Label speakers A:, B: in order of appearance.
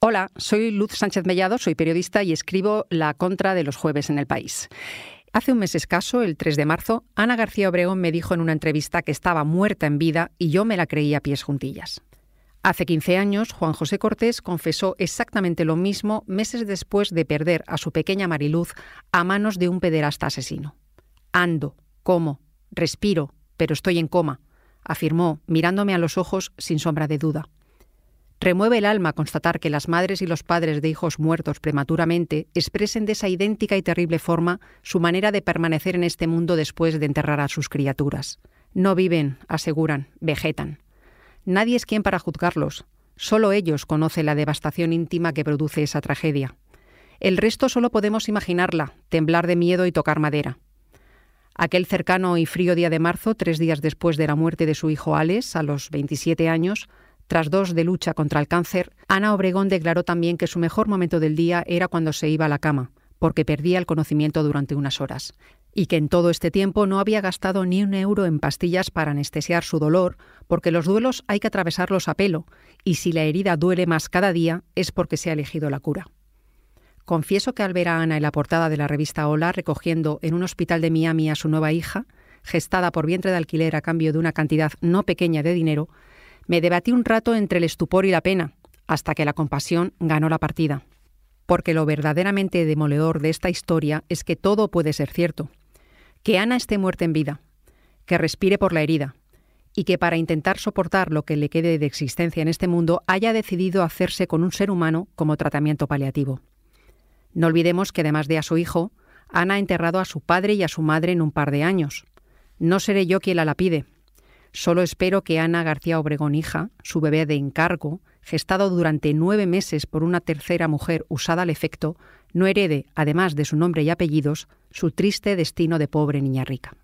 A: Hola, soy Luz Sánchez Mellado, soy periodista y escribo La Contra de los jueves en el país. Hace un mes escaso, el 3 de marzo, Ana García Obregón me dijo en una entrevista que estaba muerta en vida y yo me la creí a pies juntillas. Hace 15 años, Juan José Cortés confesó exactamente lo mismo meses después de perder a su pequeña Mariluz a manos de un pederasta asesino. Ando, como, respiro, pero estoy en coma, afirmó, mirándome a los ojos sin sombra de duda. Remueve el alma constatar que las madres y los padres de hijos muertos prematuramente expresen de esa idéntica y terrible forma su manera de permanecer en este mundo después de enterrar a sus criaturas. No viven, aseguran, vegetan. Nadie es quien para juzgarlos. Solo ellos conocen la devastación íntima que produce esa tragedia. El resto solo podemos imaginarla, temblar de miedo y tocar madera. Aquel cercano y frío día de marzo, tres días después de la muerte de su hijo Alex, a los 27 años, tras dos de lucha contra el cáncer, Ana Obregón declaró también que su mejor momento del día era cuando se iba a la cama, porque perdía el conocimiento durante unas horas, y que en todo este tiempo no había gastado ni un euro en pastillas para anestesiar su dolor, porque los duelos hay que atravesarlos a pelo, y si la herida duele más cada día es porque se ha elegido la cura. Confieso que al ver a Ana en la portada de la revista Hola recogiendo en un hospital de Miami a su nueva hija, gestada por vientre de alquiler a cambio de una cantidad no pequeña de dinero, me debatí un rato entre el estupor y la pena, hasta que la compasión ganó la partida. Porque lo verdaderamente demoledor de esta historia es que todo puede ser cierto. Que Ana esté muerta en vida, que respire por la herida, y que para intentar soportar lo que le quede de existencia en este mundo haya decidido hacerse con un ser humano como tratamiento paliativo. No olvidemos que además de a su hijo, Ana ha enterrado a su padre y a su madre en un par de años. No seré yo quien la lapide, Solo espero que Ana García Obregón, hija, su bebé de encargo, gestado durante nueve meses por una tercera mujer usada al efecto, no herede, además de su nombre y apellidos, su triste destino de pobre niña rica.